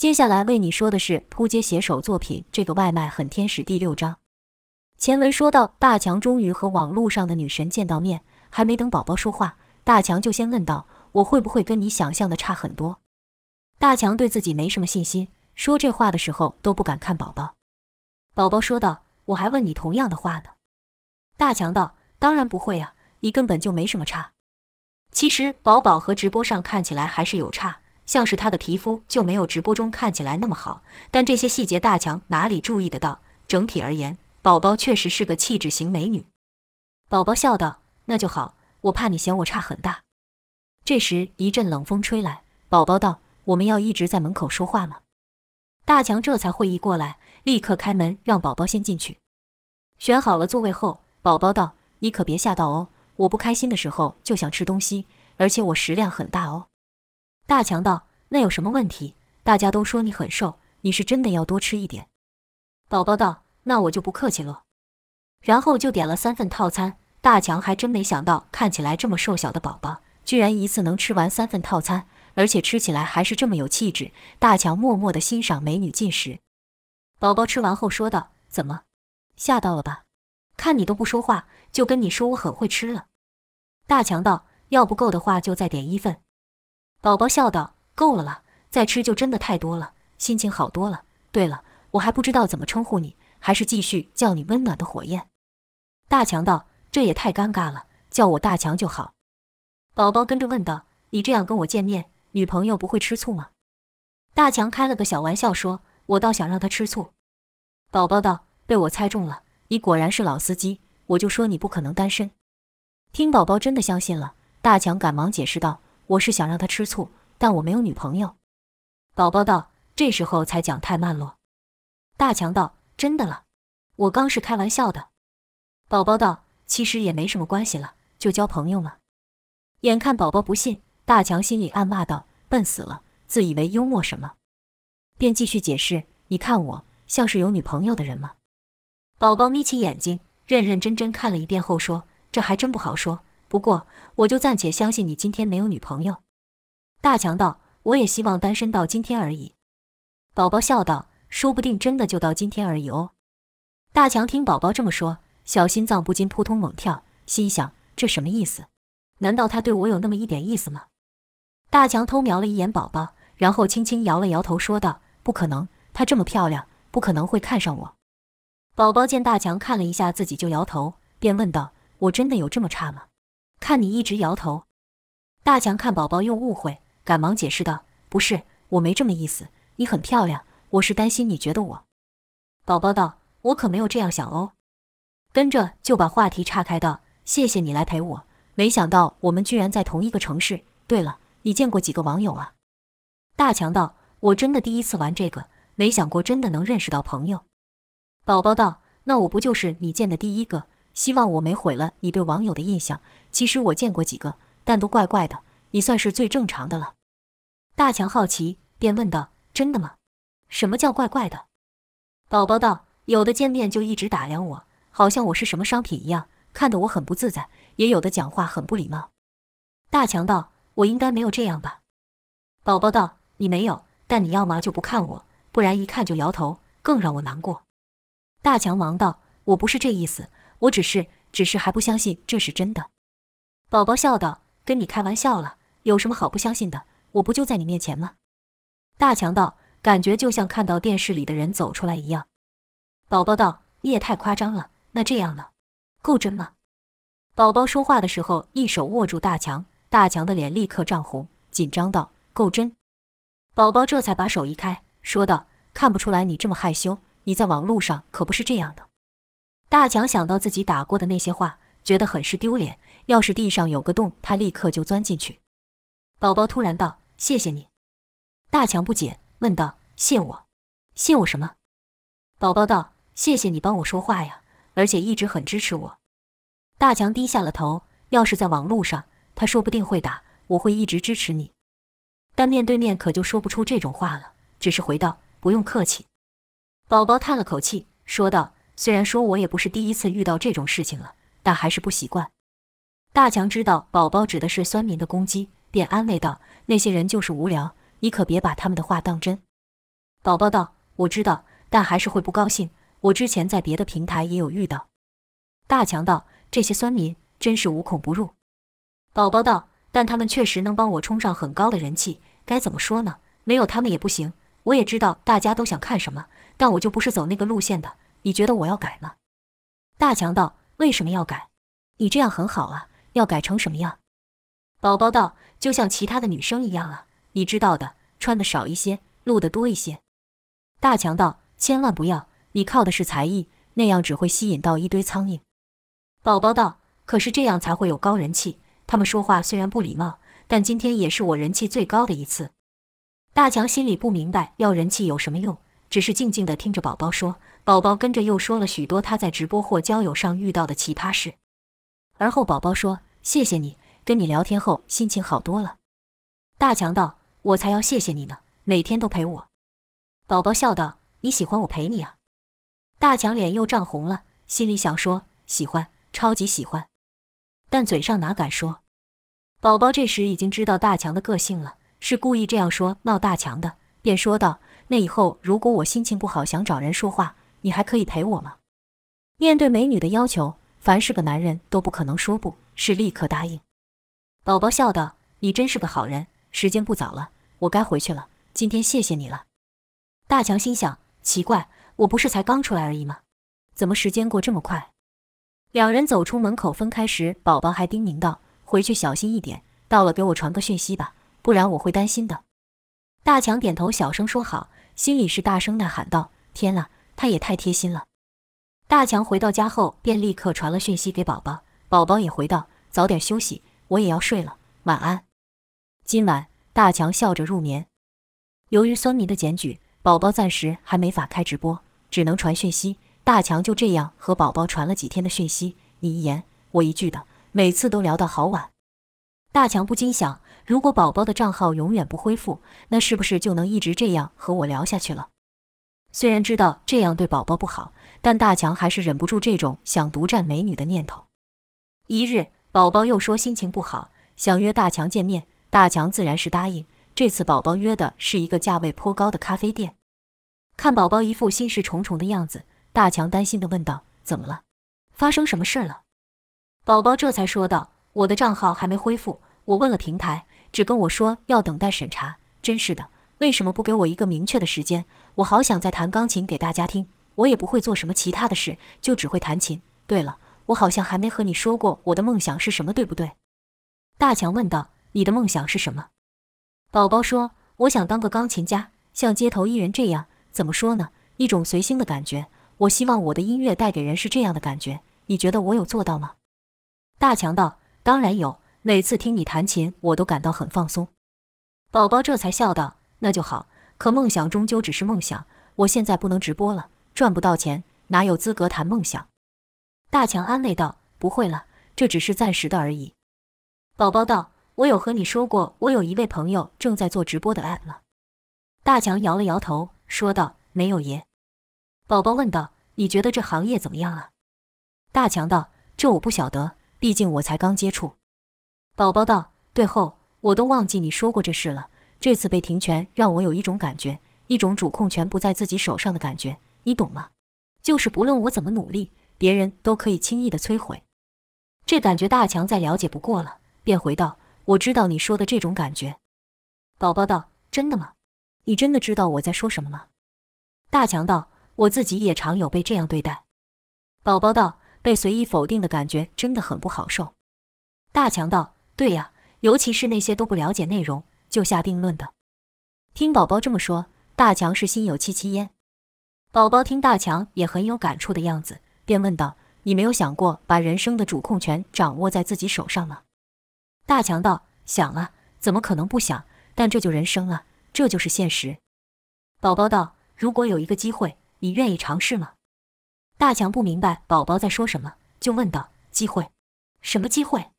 接下来为你说的是扑街写手作品《这个外卖很天使》第六章。前文说到，大强终于和网络上的女神见到面，还没等宝宝说话，大强就先问道：“我会不会跟你想象的差很多？”大强对自己没什么信心，说这话的时候都不敢看宝宝。宝宝说道：“我还问你同样的话呢。”大强道：“当然不会啊，你根本就没什么差。”其实宝宝和直播上看起来还是有差，像是她的皮肤就没有直播中看起来那么好，但这些细节大强哪里注意得到？整体而言。宝宝确实是个气质型美女，宝宝笑道：“那就好，我怕你嫌我差很大。”这时一阵冷风吹来，宝宝道：“我们要一直在门口说话吗？”大强这才会意过来，立刻开门让宝宝先进去。选好了座位后，宝宝道：“你可别吓到哦，我不开心的时候就想吃东西，而且我食量很大哦。”大强道：“那有什么问题？大家都说你很瘦，你是真的要多吃一点。”宝宝道。那我就不客气了，然后就点了三份套餐。大强还真没想到，看起来这么瘦小的宝宝，居然一次能吃完三份套餐，而且吃起来还是这么有气质。大强默默地欣赏美女进食。宝宝吃完后说道：“怎么，吓到了吧？看你都不说话，就跟你说我很会吃了。”大强道：“要不够的话，就再点一份。”宝宝笑道：“够了啦，再吃就真的太多了，心情好多了。对了，我还不知道怎么称呼你。”还是继续叫你温暖的火焰。大强道：“这也太尴尬了，叫我大强就好。”宝宝跟着问道：“你这样跟我见面，女朋友不会吃醋吗？”大强开了个小玩笑说：“我倒想让她吃醋。”宝宝道：“被我猜中了，你果然是老司机，我就说你不可能单身。”听宝宝真的相信了，大强赶忙解释道：“我是想让他吃醋，但我没有女朋友。”宝宝道：“这时候才讲太慢了。”大强道。真的了，我刚是开玩笑的。宝宝道：“其实也没什么关系了，就交朋友嘛。”眼看宝宝不信，大强心里暗骂道：“笨死了，自以为幽默什么？”便继续解释：“你看我像是有女朋友的人吗？”宝宝眯起眼睛，认认真真看了一遍后说：“这还真不好说。不过我就暂且相信你今天没有女朋友。”大强道：“我也希望单身到今天而已。”宝宝笑道。说不定真的就到今天而已哦。大强听宝宝这么说，小心脏不禁扑通猛跳，心想：这什么意思？难道他对我有那么一点意思吗？大强偷瞄了一眼宝宝，然后轻轻摇了摇头，说道：“不可能，她这么漂亮，不可能会看上我。”宝宝见大强看了一下自己就摇头，便问道：“我真的有这么差吗？看你一直摇头。”大强看宝宝又误会，赶忙解释道：“不是，我没这么意思，你很漂亮。”我是担心你觉得我，宝宝道，我可没有这样想哦。跟着就把话题岔开道，谢谢你来陪我，没想到我们居然在同一个城市。对了，你见过几个网友啊？大强道，我真的第一次玩这个，没想过真的能认识到朋友。宝宝道，那我不就是你见的第一个？希望我没毁了你对网友的印象。其实我见过几个，但都怪怪的，你算是最正常的了。大强好奇，便问道，真的吗？什么叫怪怪的？宝宝道：“有的见面就一直打量我，好像我是什么商品一样，看得我很不自在；也有的讲话很不礼貌。”大强道：“我应该没有这样吧？”宝宝道：“你没有，但你要么就不看我，不然一看就摇头，更让我难过。”大强忙道：“我不是这意思，我只是，只是还不相信这是真的。”宝宝笑道：“跟你开玩笑了，有什么好不相信的？我不就在你面前吗？”大强道。感觉就像看到电视里的人走出来一样。宝宝道：“你也太夸张了，那这样呢？够真吗？”宝宝说话的时候，一手握住大强，大强的脸立刻涨红，紧张道：“够真。”宝宝这才把手移开，说道：“看不出来你这么害羞，你在网络上可不是这样的。”大强想到自己打过的那些话，觉得很是丢脸。要是地上有个洞，他立刻就钻进去。宝宝突然道：“谢谢你。”大强不解。问道：“谢我？谢我什么？”宝宝道：“谢谢你帮我说话呀，而且一直很支持我。”大强低下了头。要是在网络上，他说不定会打我，会一直支持你。但面对面可就说不出这种话了，只是回道：“不用客气。”宝宝叹了口气，说道：“虽然说我也不是第一次遇到这种事情了，但还是不习惯。”大强知道宝宝指的是酸民的攻击，便安慰道：“那些人就是无聊。”你可别把他们的话当真。宝宝道：“我知道，但还是会不高兴。我之前在别的平台也有遇到。”大强道：“这些酸民真是无孔不入。”宝宝道：“但他们确实能帮我冲上很高的人气，该怎么说呢？没有他们也不行。我也知道大家都想看什么，但我就不是走那个路线的。你觉得我要改吗？”大强道：“为什么要改？你这样很好啊，要改成什么样？”宝宝道：“就像其他的女生一样啊，你知道的，穿的少一些，露的多一些。”大强道：“千万不要，你靠的是才艺，那样只会吸引到一堆苍蝇。”宝宝道：“可是这样才会有高人气。他们说话虽然不礼貌，但今天也是我人气最高的一次。”大强心里不明白要人气有什么用，只是静静地听着宝宝说。宝宝跟着又说了许多他在直播或交友上遇到的奇葩事。而后宝宝说：“谢谢你。”跟你聊天后，心情好多了。大强道：“我才要谢谢你呢，每天都陪我。”宝宝笑道：“你喜欢我陪你啊？”大强脸又涨红了，心里想说：“喜欢，超级喜欢。”但嘴上哪敢说。宝宝这时已经知道大强的个性了，是故意这样说闹大强的，便说道：“那以后如果我心情不好，想找人说话，你还可以陪我吗？”面对美女的要求，凡是个男人都不可能说不，是立刻答应。宝宝笑道：“你真是个好人。时间不早了，我该回去了。今天谢谢你了。”大强心想：奇怪，我不是才刚出来而已吗？怎么时间过这么快？两人走出门口分开时，宝宝还叮咛道：“回去小心一点，到了给我传个讯息吧，不然我会担心的。”大强点头，小声说好，心里是大声呐喊道：“天啊，他也太贴心了！”大强回到家后，便立刻传了讯息给宝宝，宝宝也回道：“早点休息。”我也要睡了，晚安。今晚大强笑着入眠。由于酸民的检举，宝宝暂时还没法开直播，只能传讯息。大强就这样和宝宝传了几天的讯息，你一言我一句的，每次都聊到好晚。大强不禁想，如果宝宝的账号永远不恢复，那是不是就能一直这样和我聊下去了？虽然知道这样对宝宝不好，但大强还是忍不住这种想独占美女的念头。一日。宝宝又说心情不好，想约大强见面，大强自然是答应。这次宝宝约的是一个价位颇高的咖啡店。看宝宝一副心事重重的样子，大强担心地问道：“怎么了？发生什么事了？”宝宝这才说道：“我的账号还没恢复，我问了平台，只跟我说要等待审查。真是的，为什么不给我一个明确的时间？我好想再弹钢琴给大家听。我也不会做什么其他的事，就只会弹琴。对了。”我好像还没和你说过我的梦想是什么，对不对？大强问道：“你的梦想是什么？”宝宝说：“我想当个钢琴家，像街头艺人这样。怎么说呢？一种随心的感觉。我希望我的音乐带给人是这样的感觉。你觉得我有做到吗？”大强道：“当然有，每次听你弹琴，我都感到很放松。”宝宝这才笑道：“那就好。可梦想终究只是梦想。我现在不能直播了，赚不到钱，哪有资格谈梦想？”大强安慰道：“不会了，这只是暂时的而已。”宝宝道：“我有和你说过，我有一位朋友正在做直播的 app 了。”大强摇了摇头，说道：“没有爷。”宝宝问道：“你觉得这行业怎么样啊？”大强道：“这我不晓得，毕竟我才刚接触。”宝宝道：“对后，我都忘记你说过这事了。这次被停权，让我有一种感觉，一种主控权不在自己手上的感觉，你懂吗？就是不论我怎么努力。”别人都可以轻易的摧毁，这感觉大强再了解不过了，便回道：“我知道你说的这种感觉。”宝宝道：“真的吗？你真的知道我在说什么吗？”大强道：“我自己也常有被这样对待。”宝宝道：“被随意否定的感觉真的很不好受。”大强道：“对呀，尤其是那些都不了解内容就下定论的。”听宝宝这么说，大强是心有戚戚焉。宝宝听大强也很有感触的样子。便问道：“你没有想过把人生的主控权掌握在自己手上吗？”大强道：“想啊，怎么可能不想？但这就人生啊，这就是现实。”宝宝道：“如果有一个机会，你愿意尝试吗？”大强不明白宝宝在说什么，就问道：“机会？什么机会？”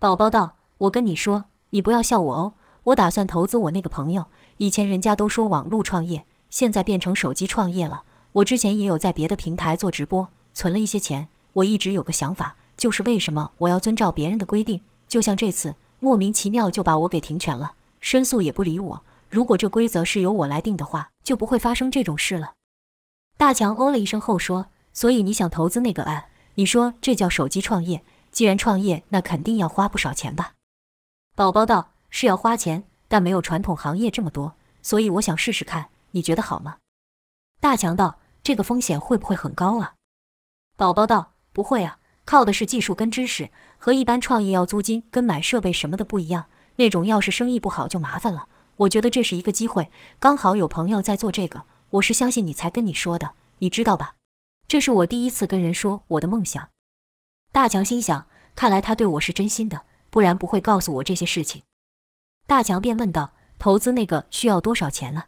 宝宝道：“我跟你说，你不要笑我哦。我打算投资我那个朋友，以前人家都说网络创业，现在变成手机创业了。我之前也有在别的平台做直播。”存了一些钱，我一直有个想法，就是为什么我要遵照别人的规定？就像这次，莫名其妙就把我给停权了，申诉也不理我。如果这规则是由我来定的话，就不会发生这种事了。大强哦了一声后说：“所以你想投资那个案？你说这叫手机创业？既然创业，那肯定要花不少钱吧？”宝宝道：“是要花钱，但没有传统行业这么多，所以我想试试看，你觉得好吗？”大强道：“这个风险会不会很高啊？”宝宝道：“不会啊，靠的是技术跟知识，和一般创业要租金跟买设备什么的不一样。那种要是生意不好就麻烦了。我觉得这是一个机会，刚好有朋友在做这个。”我是相信你才跟你说的，你知道吧？这是我第一次跟人说我的梦想。大强心想，看来他对我是真心的，不然不会告诉我这些事情。大强便问道：“投资那个需要多少钱呢？”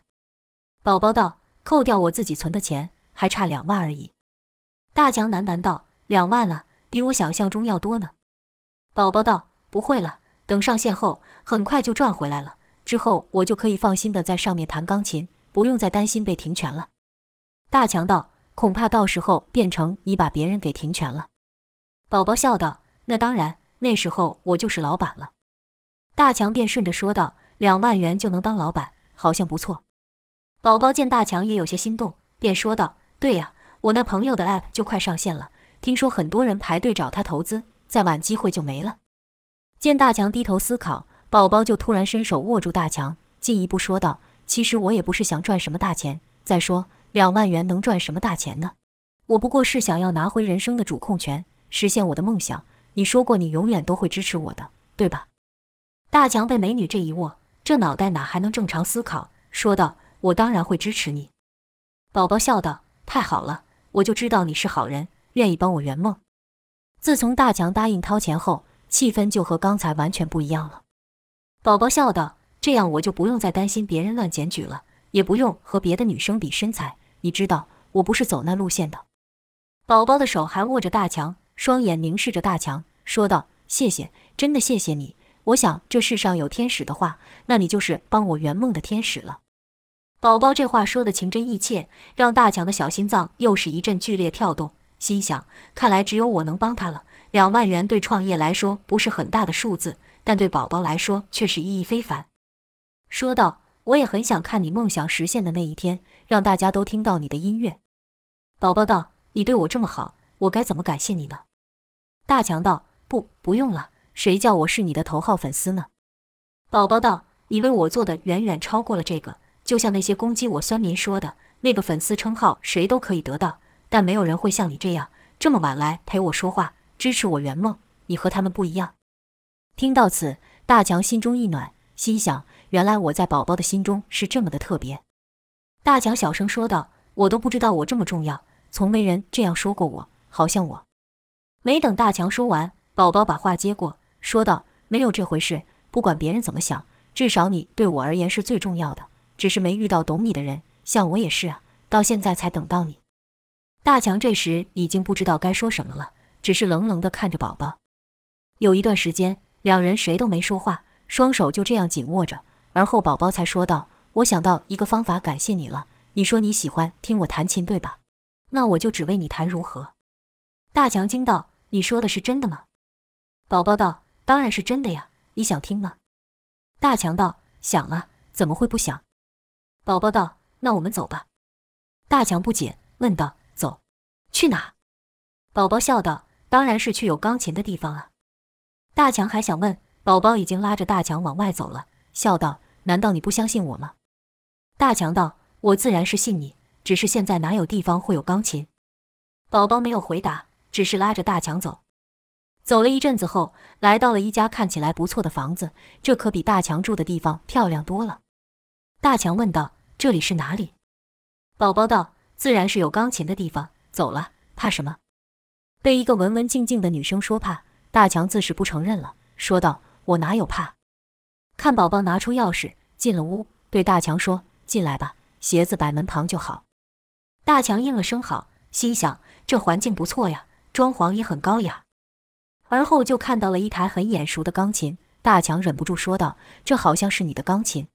宝宝道：“扣掉我自己存的钱，还差两万而已。”大强喃喃道：“两万了，比我想象中要多呢。”宝宝道：“不会了，等上线后，很快就赚回来了。之后我就可以放心的在上面弹钢琴。”不用再担心被停权了，大强道：“恐怕到时候变成你把别人给停权了。”宝宝笑道：“那当然，那时候我就是老板了。”大强便顺着说道：“两万元就能当老板，好像不错。”宝宝见大强也有些心动，便说道：“对呀，我那朋友的 app 就快上线了，听说很多人排队找他投资，再晚机会就没了。”见大强低头思考，宝宝就突然伸手握住大强，进一步说道。其实我也不是想赚什么大钱。再说，两万元能赚什么大钱呢？我不过是想要拿回人生的主控权，实现我的梦想。你说过你永远都会支持我的，对吧？大强被美女这一握，这脑袋哪还能正常思考？说道：“我当然会支持你。”宝宝笑道：“太好了，我就知道你是好人，愿意帮我圆梦。”自从大强答应掏钱后，气氛就和刚才完全不一样了。宝宝笑道。这样我就不用再担心别人乱检举了，也不用和别的女生比身材。你知道，我不是走那路线的。宝宝的手还握着大强，双眼凝视着大强，说道：“谢谢，真的谢谢你。我想这世上有天使的话，那你就是帮我圆梦的天使了。”宝宝这话说的情真意切，让大强的小心脏又是一阵剧烈跳动，心想：看来只有我能帮他了。两万元对创业来说不是很大的数字，但对宝宝来说却是意义非凡。说道：“我也很想看你梦想实现的那一天，让大家都听到你的音乐。”宝宝道：“你对我这么好，我该怎么感谢你呢？”大强道：“不，不用了，谁叫我是你的头号粉丝呢？”宝宝道：“你为我做的远远超过了这个，就像那些攻击我酸民说的，那个粉丝称号谁都可以得到，但没有人会像你这样这么晚来陪我说话，支持我圆梦。你和他们不一样。”听到此，大强心中一暖，心想。原来我在宝宝的心中是这么的特别。大强小声说道：“我都不知道我这么重要，从没人这样说过我，好像我……”没等大强说完，宝宝把话接过，说道：“没有这回事，不管别人怎么想，至少你对我而言是最重要的。只是没遇到懂你的人，像我也是啊，到现在才等到你。”大强这时已经不知道该说什么了，只是冷冷地看着宝宝。有一段时间，两人谁都没说话，双手就这样紧握着。而后，宝宝才说道：“我想到一个方法感谢你了。你说你喜欢听我弹琴，对吧？那我就只为你弹，如何？”大强惊道：“你说的是真的吗？”宝宝道：“当然是真的呀。你想听吗？”大强道：“想啊，怎么会不想？”宝宝道：“那我们走吧。”大强不解，问道：“走？去哪？”宝宝笑道：“当然是去有钢琴的地方啊。”大强还想问，宝宝已经拉着大强往外走了。笑道：“难道你不相信我吗？”大强道：“我自然是信你，只是现在哪有地方会有钢琴？”宝宝没有回答，只是拉着大强走。走了一阵子后，来到了一家看起来不错的房子，这可比大强住的地方漂亮多了。大强问道：“这里是哪里？”宝宝道：“自然是有钢琴的地方。走了，怕什么？”被一个文文静静的女生说怕，大强自是不承认了，说道：“我哪有怕？”看宝宝拿出钥匙进了屋，对大强说：“进来吧，鞋子摆门旁就好。”大强应了声好，心想这环境不错呀，装潢也很高雅。而后就看到了一台很眼熟的钢琴，大强忍不住说道：“这好像是你的钢琴。”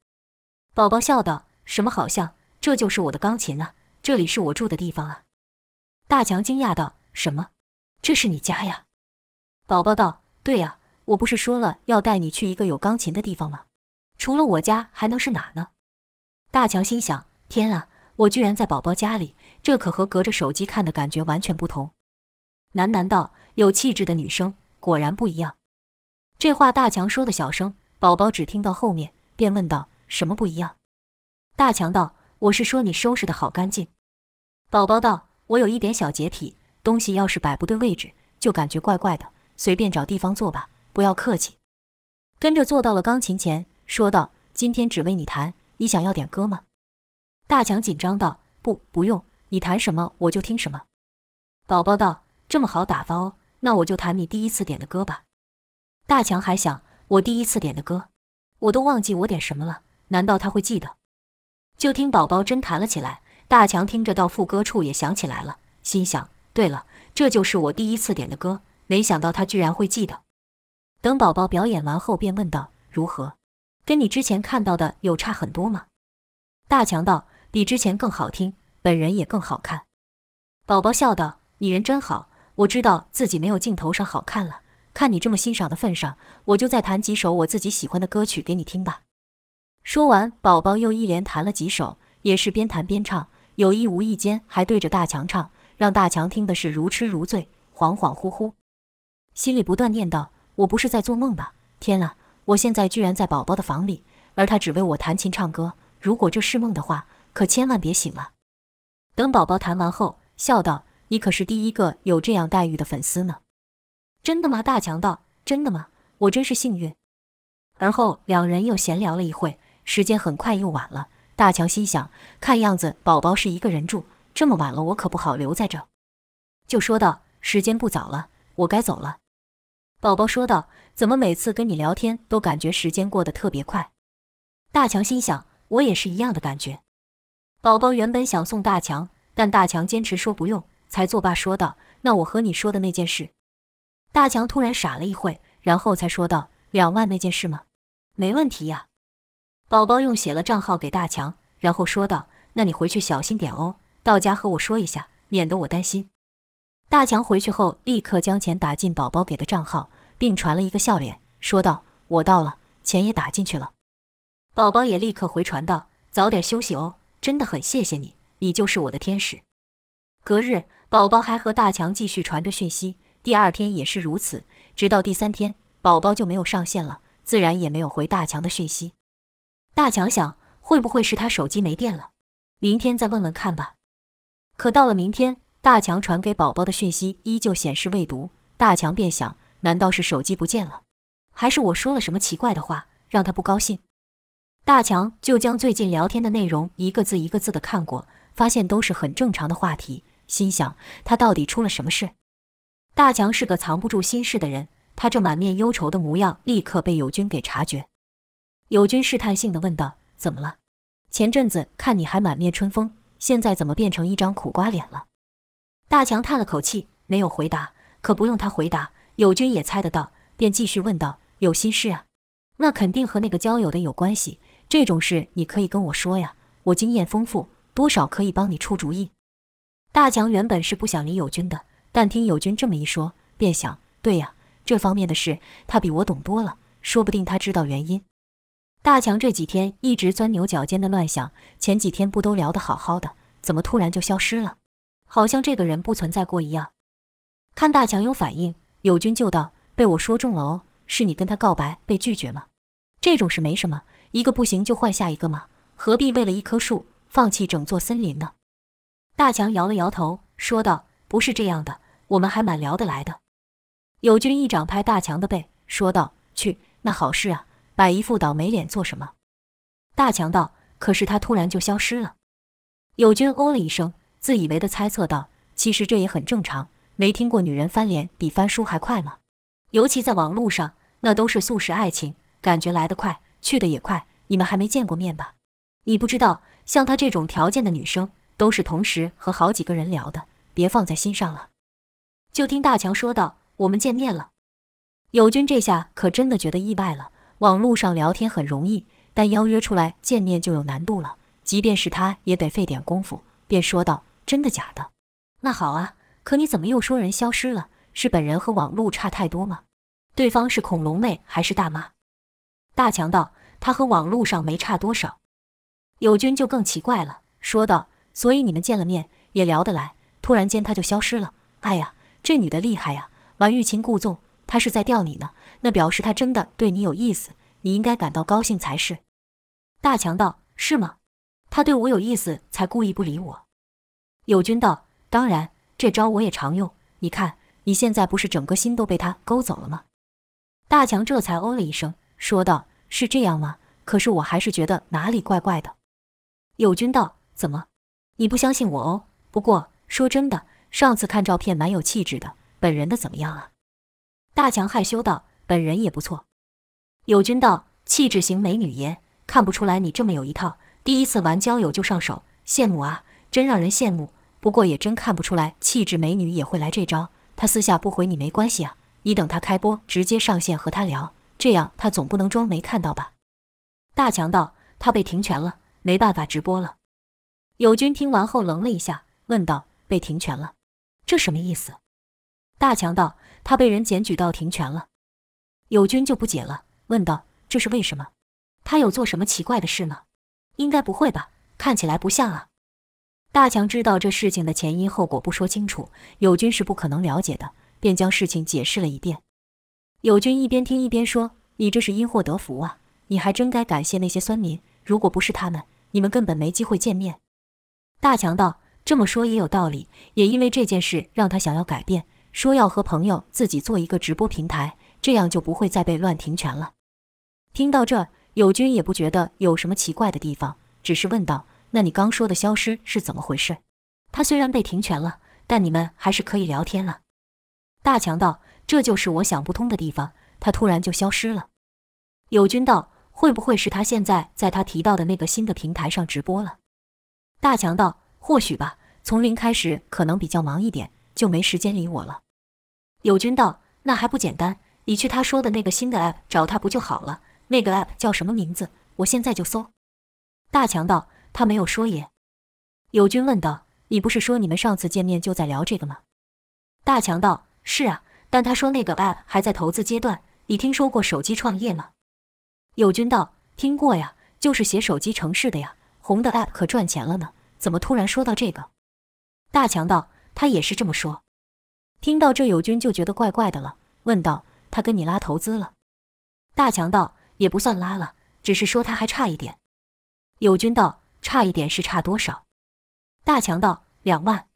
宝宝笑道：“什么好像？这就是我的钢琴啊！这里是我住的地方啊！”大强惊讶道：“什么？这是你家呀？”宝宝道：“对呀。”我不是说了要带你去一个有钢琴的地方吗？除了我家还能是哪呢？大强心想：天啊，我居然在宝宝家里，这可和隔着手机看的感觉完全不同。喃喃道：“有气质的女生果然不一样。”这话大强说的小声，宝宝只听到后面，便问道：“什么不一样？”大强道：“我是说你收拾的好干净。”宝宝道：“我有一点小洁癖，东西要是摆不对位置，就感觉怪怪的。随便找地方坐吧，不要客气。”跟着坐到了钢琴前，说道：“今天只为你弹，你想要点歌吗？”大强紧张道：“不，不用，你弹什么我就听什么。”宝宝道：“这么好打发哦，那我就弹你第一次点的歌吧。”大强还想：“我第一次点的歌，我都忘记我点什么了，难道他会记得？”就听宝宝真弹了起来，大强听着到副歌处也想起来了，心想：“对了，这就是我第一次点的歌，没想到他居然会记得。”等宝宝表演完后，便问道：“如何？跟你之前看到的有差很多吗？”大强道：“比之前更好听，本人也更好看。”宝宝笑道：“你人真好，我知道自己没有镜头上好看了。看你这么欣赏的份上，我就再弹几首我自己喜欢的歌曲给你听吧。”说完，宝宝又一连弹了几首，也是边弹边唱，有意无意间还对着大强唱，让大强听的是如痴如醉，恍恍惚惚，心里不断念道。我不是在做梦吧？天啊！我现在居然在宝宝的房里，而他只为我弹琴唱歌。如果这是梦的话，可千万别醒了。等宝宝弹完后，笑道：“你可是第一个有这样待遇的粉丝呢。”真的吗？大强道：“真的吗？我真是幸运。”而后两人又闲聊了一会，时间很快又晚了。大强心想：看样子宝宝是一个人住，这么晚了，我可不好留在这，就说道：“时间不早了，我该走了。”宝宝说道：“怎么每次跟你聊天都感觉时间过得特别快？”大强心想：“我也是一样的感觉。”宝宝原本想送大强，但大强坚持说不用，才作罢说道：“那我和你说的那件事。”大强突然傻了一会，然后才说道：“两万那件事吗？没问题呀。”宝宝用写了账号给大强，然后说道：“那你回去小心点哦，到家和我说一下，免得我担心。”大强回去后，立刻将钱打进宝宝给的账号，并传了一个笑脸，说道：“我到了，钱也打进去了。”宝宝也立刻回传道：“早点休息哦，真的很谢谢你，你就是我的天使。”隔日，宝宝还和大强继续传着讯息，第二天也是如此，直到第三天，宝宝就没有上线了，自然也没有回大强的讯息。大强想，会不会是他手机没电了？明天再问问看吧。可到了明天，大强传给宝宝的讯息依旧显示未读，大强便想：难道是手机不见了，还是我说了什么奇怪的话让他不高兴？大强就将最近聊天的内容一个字一个字的看过，发现都是很正常的话题，心想他到底出了什么事？大强是个藏不住心事的人，他这满面忧愁的模样立刻被友军给察觉。友军试探性的问道：“怎么了？前阵子看你还满面春风，现在怎么变成一张苦瓜脸了？”大强叹了口气，没有回答。可不用他回答，友军也猜得到，便继续问道：“有心事啊？那肯定和那个交友的有关系。这种事你可以跟我说呀，我经验丰富，多少可以帮你出主意。”大强原本是不想理友军的，但听友军这么一说，便想：对呀，这方面的事他比我懂多了，说不定他知道原因。大强这几天一直钻牛角尖的乱想，前几天不都聊得好好的，怎么突然就消失了？好像这个人不存在过一样。看大强有反应，友军就道：“被我说中了哦，是你跟他告白被拒绝吗？这种事没什么，一个不行就换下一个嘛，何必为了一棵树放弃整座森林呢？”大强摇了摇头，说道：“不是这样的，我们还蛮聊得来的。”友军一掌拍大强的背，说道：“去，那好事啊，摆一副倒霉脸做什么？”大强道：“可是他突然就消失了。”友军哦了一声。自以为的猜测道：“其实这也很正常，没听过女人翻脸比翻书还快吗？尤其在网络上，那都是速食爱情，感觉来得快，去得也快。你们还没见过面吧？你不知道，像她这种条件的女生，都是同时和好几个人聊的，别放在心上了。”就听大强说道：“我们见面了。”友军这下可真的觉得意外了。网络上聊天很容易，但邀约出来见面就有难度了，即便是他也得费点功夫，便说道。真的假的？那好啊。可你怎么又说人消失了？是本人和网络差太多吗？对方是恐龙妹还是大妈？大强道：他和网络上没差多少。友军就更奇怪了，说道：“所以你们见了面也聊得来，突然间他就消失了。哎呀，这女的厉害呀，玩欲擒故纵，她是在钓你呢，那表示她真的对你有意思，你应该感到高兴才是。”大强道：“是吗？她对我有意思，才故意不理我。”友军道：“当然，这招我也常用。你看，你现在不是整个心都被她勾走了吗？”大强这才哦了一声，说道：“是这样吗？可是我还是觉得哪里怪怪的。”友军道：“怎么？你不相信我哦？不过说真的，上次看照片蛮有气质的，本人的怎么样啊？”大强害羞道：“本人也不错。”友军道：“气质型美女爷，看不出来你这么有一套，第一次玩交友就上手，羡慕啊，真让人羡慕。不过也真看不出来气质美女也会来这招。他私下不回你没关系啊，你等他开播直接上线和他聊，这样他总不能装没看到吧？”大强道：“他被停权了。”没办法直播了。友军听完后愣了一下，问道：“被停权了？这什么意思？”大强道：“他被人检举到停权了。”友军就不解了，问道：“这是为什么？他有做什么奇怪的事吗？应该不会吧？看起来不像啊。”大强知道这事情的前因后果不说清楚，友军是不可能了解的，便将事情解释了一遍。友军一边听一边说：“你这是因祸得福啊！你还真该感谢那些酸民，如果不是他们。”你们根本没机会见面。大强道：“这么说也有道理，也因为这件事让他想要改变，说要和朋友自己做一个直播平台，这样就不会再被乱停权了。”听到这，友军也不觉得有什么奇怪的地方，只是问道：“那你刚说的消失是怎么回事？他虽然被停权了，但你们还是可以聊天了。”大强道：“这就是我想不通的地方，他突然就消失了。”友军道。会不会是他现在在他提到的那个新的平台上直播了？大强道：“或许吧，从零开始可能比较忙一点，就没时间理我了。”友军道：“那还不简单，你去他说的那个新的 app 找他不就好了？那个 app 叫什么名字？我现在就搜。”大强道：“他没有说耶。”友军问道：“你不是说你们上次见面就在聊这个吗？”大强道：“是啊，但他说那个 app 还在投资阶段。你听说过手机创业吗？”友军道：“听过呀，就是写手机程式的呀，红的 app 可赚钱了呢。怎么突然说到这个？”大强道：“他也是这么说。”听到这，友军就觉得怪怪的了，问道：“他跟你拉投资了？”大强道：“也不算拉了，只是说他还差一点。”友军道：“差一点是差多少？”大强道：“两万。”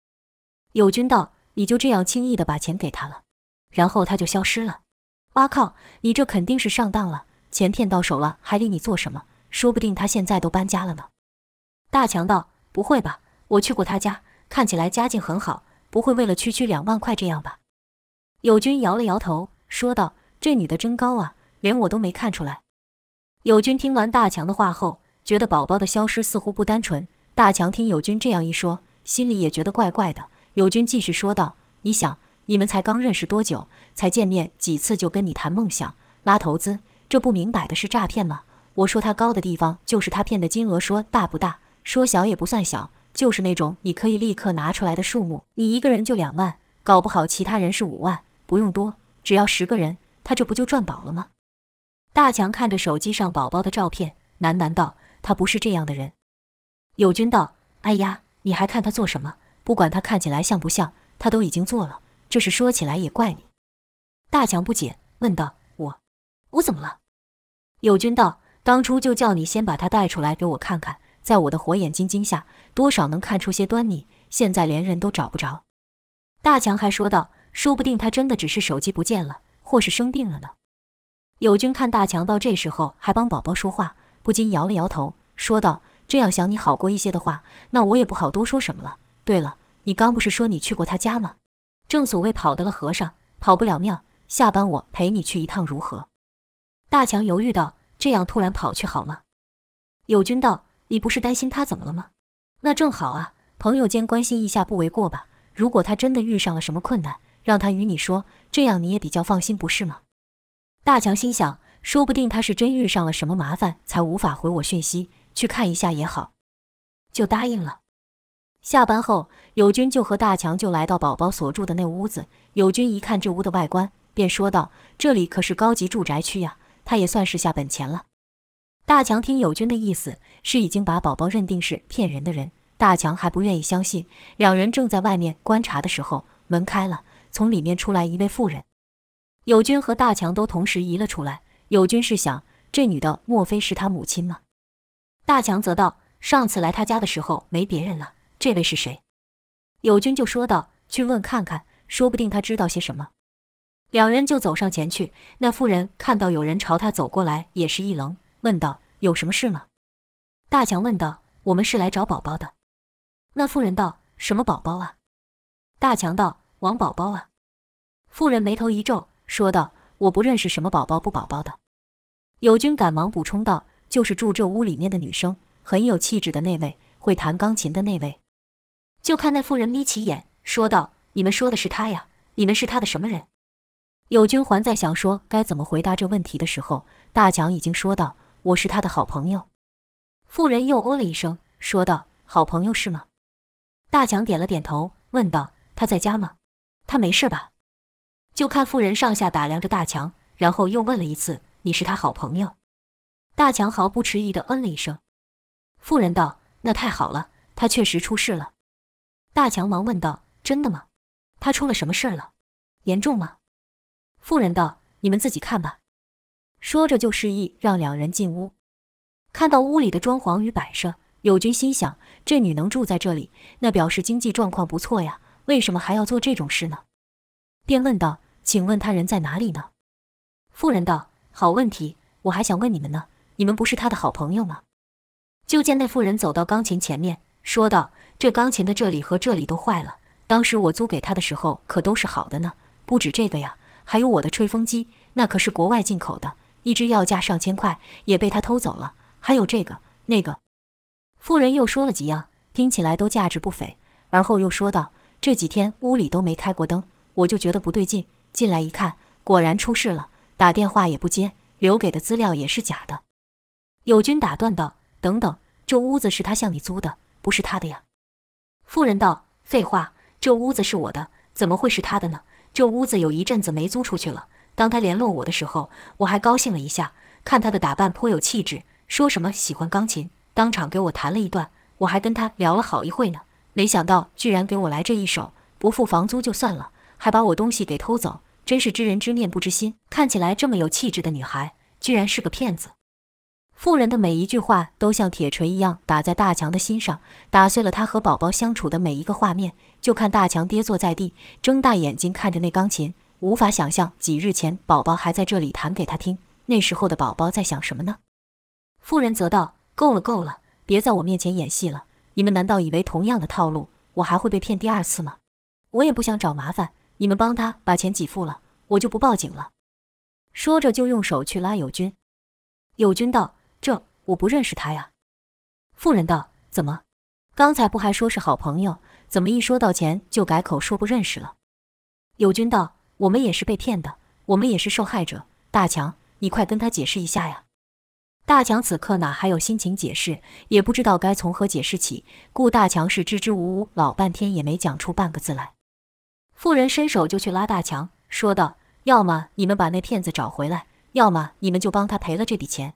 友军道：“你就这样轻易的把钱给他了，然后他就消失了？哇靠，你这肯定是上当了。”钱骗到手了，还理你做什么？说不定他现在都搬家了呢。大强道：“不会吧？我去过他家，看起来家境很好，不会为了区区两万块这样吧？”友军摇了摇头，说道：“这女的真高啊，连我都没看出来。”友军听完大强的话后，觉得宝宝的消失似乎不单纯。大强听友军这样一说，心里也觉得怪怪的。友军继续说道：“你想，你们才刚认识多久，才见面几次就跟你谈梦想、拉投资？”这不明摆的是诈骗吗？我说他高的地方，就是他骗的金额说大不大，说小也不算小，就是那种你可以立刻拿出来的数目。你一个人就两万，搞不好其他人是五万，不用多，只要十个人，他这不就赚饱了吗？大强看着手机上宝宝的照片，喃喃道：“他不是这样的人。”友军道：“哎呀，你还看他做什么？不管他看起来像不像，他都已经做了。这事说起来也怪你。”大强不解，问道。我我怎么了？友军道：“当初就叫你先把他带出来给我看看，在我的火眼金睛下，多少能看出些端倪。现在连人都找不着。”大强还说道：“说不定他真的只是手机不见了，或是生病了呢。”友军看大强到这时候还帮宝宝说话，不禁摇了摇头，说道：“这样想你好过一些的话，那我也不好多说什么了。对了，你刚不是说你去过他家吗？正所谓跑得了和尚跑不了庙，下班我陪你去一趟如何？”大强犹豫道：“这样突然跑去好吗？”友军道：“你不是担心他怎么了吗？那正好啊，朋友间关心一下不为过吧？如果他真的遇上了什么困难，让他与你说，这样你也比较放心，不是吗？”大强心想，说不定他是真遇上了什么麻烦，才无法回我讯息，去看一下也好，就答应了。下班后，友军就和大强就来到宝宝所住的那屋子。友军一看这屋的外观，便说道：“这里可是高级住宅区呀。”他也算是下本钱了。大强听友军的意思是已经把宝宝认定是骗人的人，大强还不愿意相信。两人正在外面观察的时候，门开了，从里面出来一位妇人。友军和大强都同时移了出来。友军是想，这女的莫非是他母亲吗？大强则道：上次来他家的时候没别人了，这位是谁？友军就说道：去问看看，说不定他知道些什么。两人就走上前去。那妇人看到有人朝他走过来，也是一愣。问道：“有什么事吗？”大强问道：“我们是来找宝宝的。”那妇人道：“什么宝宝啊？”大强道：“王宝宝啊。”妇人眉头一皱，说道：“我不认识什么宝宝不宝宝的。”友军赶忙补充道：“就是住这屋里面的女生，很有气质的那位，会弹钢琴的那位。”就看那妇人眯起眼，说道：“你们说的是她呀？你们是她的什么人？”友军还在想说该怎么回答这问题的时候，大强已经说道。我是他的好朋友，妇人又哦了一声，说道：“好朋友是吗？”大强点了点头，问道：“他在家吗？他没事吧？”就看妇人上下打量着大强，然后又问了一次：“你是他好朋友？”大强毫不迟疑地嗯了一声。妇人道：“那太好了，他确实出事了。”大强忙问道：“真的吗？他出了什么事儿了？严重吗？”妇人道：“你们自己看吧。”说着就示意让两人进屋。看到屋里的装潢与摆设，友军心想：这女能住在这里，那表示经济状况不错呀。为什么还要做这种事呢？便问道：“请问他人在哪里呢？”妇人道：“好问题，我还想问你们呢。你们不是他的好朋友吗？”就见那妇人走到钢琴前面，说道：“这钢琴的这里和这里都坏了。当时我租给他的时候可都是好的呢，不止这个呀，还有我的吹风机，那可是国外进口的。”一只要价上千块，也被他偷走了。还有这个那个，妇人又说了几样，听起来都价值不菲。而后又说道：“这几天屋里都没开过灯，我就觉得不对劲。进来一看，果然出事了。打电话也不接，留给的资料也是假的。”友军打断道：“等等，这屋子是他向你租的，不是他的呀？”妇人道：“废话，这屋子是我的，怎么会是他的呢？这屋子有一阵子没租出去了。”当他联络我的时候，我还高兴了一下，看他的打扮颇有气质，说什么喜欢钢琴，当场给我弹了一段，我还跟他聊了好一会呢。没想到居然给我来这一手，不付房租就算了，还把我东西给偷走，真是知人知面不知心。看起来这么有气质的女孩，居然是个骗子。妇人的每一句话都像铁锤一样打在大强的心上，打碎了他和宝宝相处的每一个画面。就看大强跌坐在地，睁大眼睛看着那钢琴。无法想象几日前宝宝还在这里弹给他听，那时候的宝宝在想什么呢？妇人则道：“够了，够了，别在我面前演戏了。你们难道以为同样的套路，我还会被骗第二次吗？我也不想找麻烦，你们帮他把钱给付了，我就不报警了。”说着就用手去拉友军。友军道：“这我不认识他呀。”妇人道：“怎么？刚才不还说是好朋友？怎么一说到钱就改口说不认识了？”友军道。我们也是被骗的，我们也是受害者。大强，你快跟他解释一下呀！大强此刻哪还有心情解释，也不知道该从何解释起，顾大强是支支吾吾，老半天也没讲出半个字来。妇人伸手就去拉大强，说道：“要么你们把那骗子找回来，要么你们就帮他赔了这笔钱。”